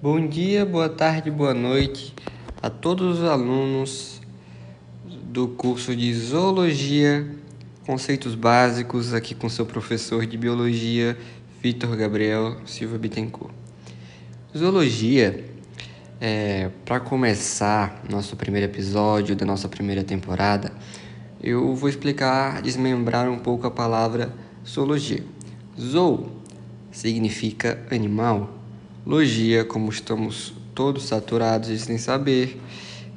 Bom dia, boa tarde, boa noite a todos os alunos do curso de Zoologia, Conceitos Básicos, aqui com seu professor de Biologia, Vitor Gabriel Silva Bittencourt. Zoologia, é, para começar nosso primeiro episódio da nossa primeira temporada, eu vou explicar, desmembrar um pouco a palavra zoologia. Zoo significa animal. Logia, como estamos todos saturados de sem saber,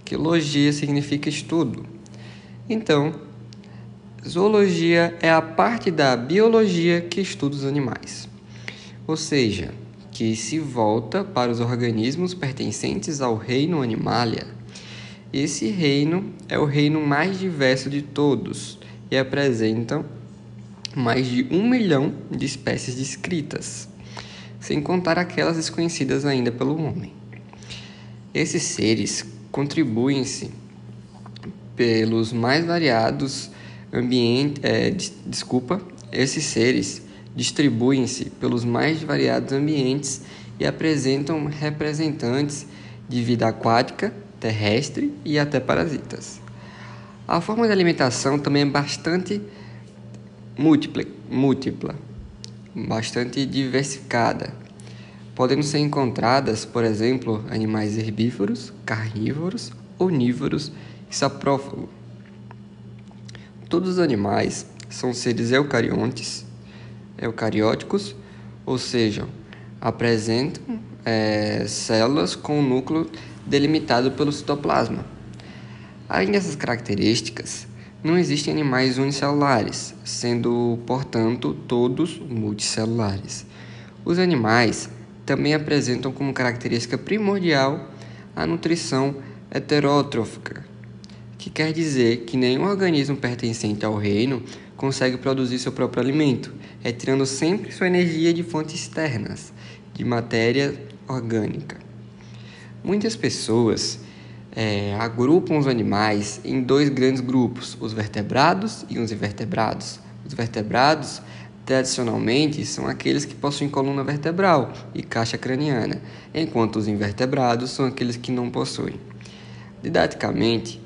que logia significa estudo. Então, zoologia é a parte da biologia que estuda os animais. Ou seja, que se volta para os organismos pertencentes ao reino Animalia. Esse reino é o reino mais diverso de todos e apresentam mais de um milhão de espécies descritas, sem contar aquelas desconhecidas ainda pelo homem. Esses seres contribuem-se pelos mais variados ambientes. É, desculpa, esses seres distribuem-se pelos mais variados ambientes e apresentam representantes de vida aquática, terrestre e até parasitas. A forma de alimentação também é bastante múltipla, múltipla bastante diversificada, podendo ser encontradas, por exemplo, animais herbívoros, carnívoros, onívoros e saprófagos. Todos os animais são seres eucariontes, eucarióticos, ou seja, apresentam é, células com o núcleo delimitado pelo citoplasma. Além dessas características, não existem animais unicelulares, sendo, portanto, todos multicelulares. Os animais também apresentam como característica primordial a nutrição heterótrofica, que quer dizer que nenhum organismo pertencente ao reino consegue produzir seu próprio alimento, retirando sempre sua energia de fontes externas, de matéria orgânica. Muitas pessoas é, agrupam os animais em dois grandes grupos, os vertebrados e os invertebrados. Os vertebrados, tradicionalmente, são aqueles que possuem coluna vertebral e caixa craniana, enquanto os invertebrados são aqueles que não possuem. Didaticamente,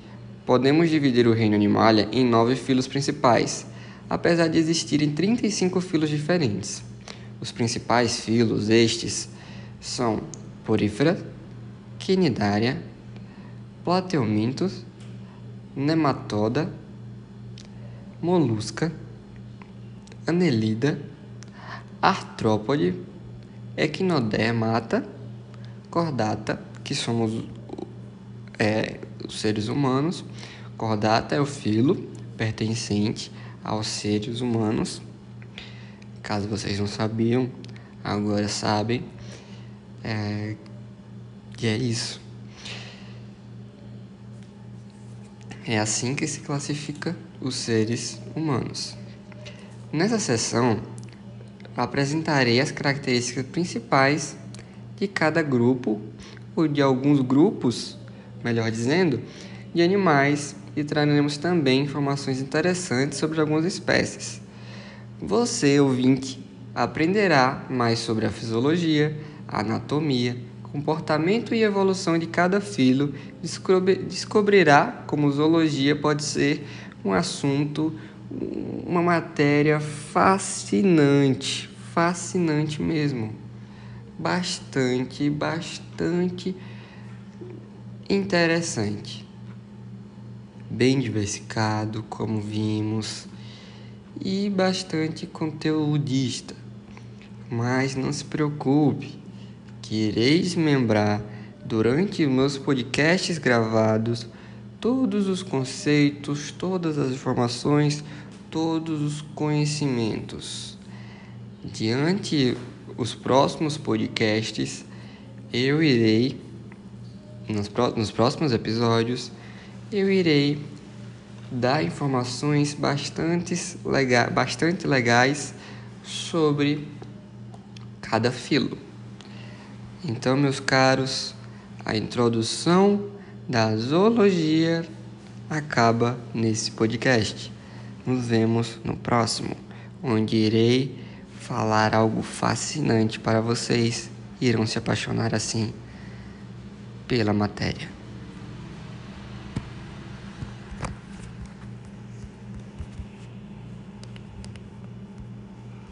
podemos dividir o reino animalia em nove filos principais, apesar de existirem 35 filos diferentes. Os principais filos, estes, são Porífera, Quinidária, plateumintos, nematoda, molusca, anelida, artrópode, equinodermata, cordata, que somos é, os seres humanos. Cordata é o filo pertencente aos seres humanos. Caso vocês não sabiam, agora sabem. É, e é isso. É assim que se classifica os seres humanos. Nessa sessão, apresentarei as características principais de cada grupo, ou de alguns grupos, melhor dizendo, de animais e traremos também informações interessantes sobre algumas espécies. Você, ouvinte, aprenderá mais sobre a fisiologia, a anatomia, comportamento e evolução de cada filo, descobrirá como zoologia pode ser um assunto, uma matéria fascinante, fascinante mesmo. Bastante, bastante interessante. Bem diversificado, como vimos, e bastante conteudista. Mas não se preocupe, que irei desmembrar durante meus podcasts gravados todos os conceitos, todas as informações, todos os conhecimentos. Diante os próximos podcasts, eu irei nos, nos próximos episódios, eu irei dar informações bastante, lega, bastante legais sobre cada filo. Então, meus caros, a introdução da zoologia acaba nesse podcast. Nos vemos no próximo, onde irei falar algo fascinante para vocês. Irão se apaixonar assim pela matéria.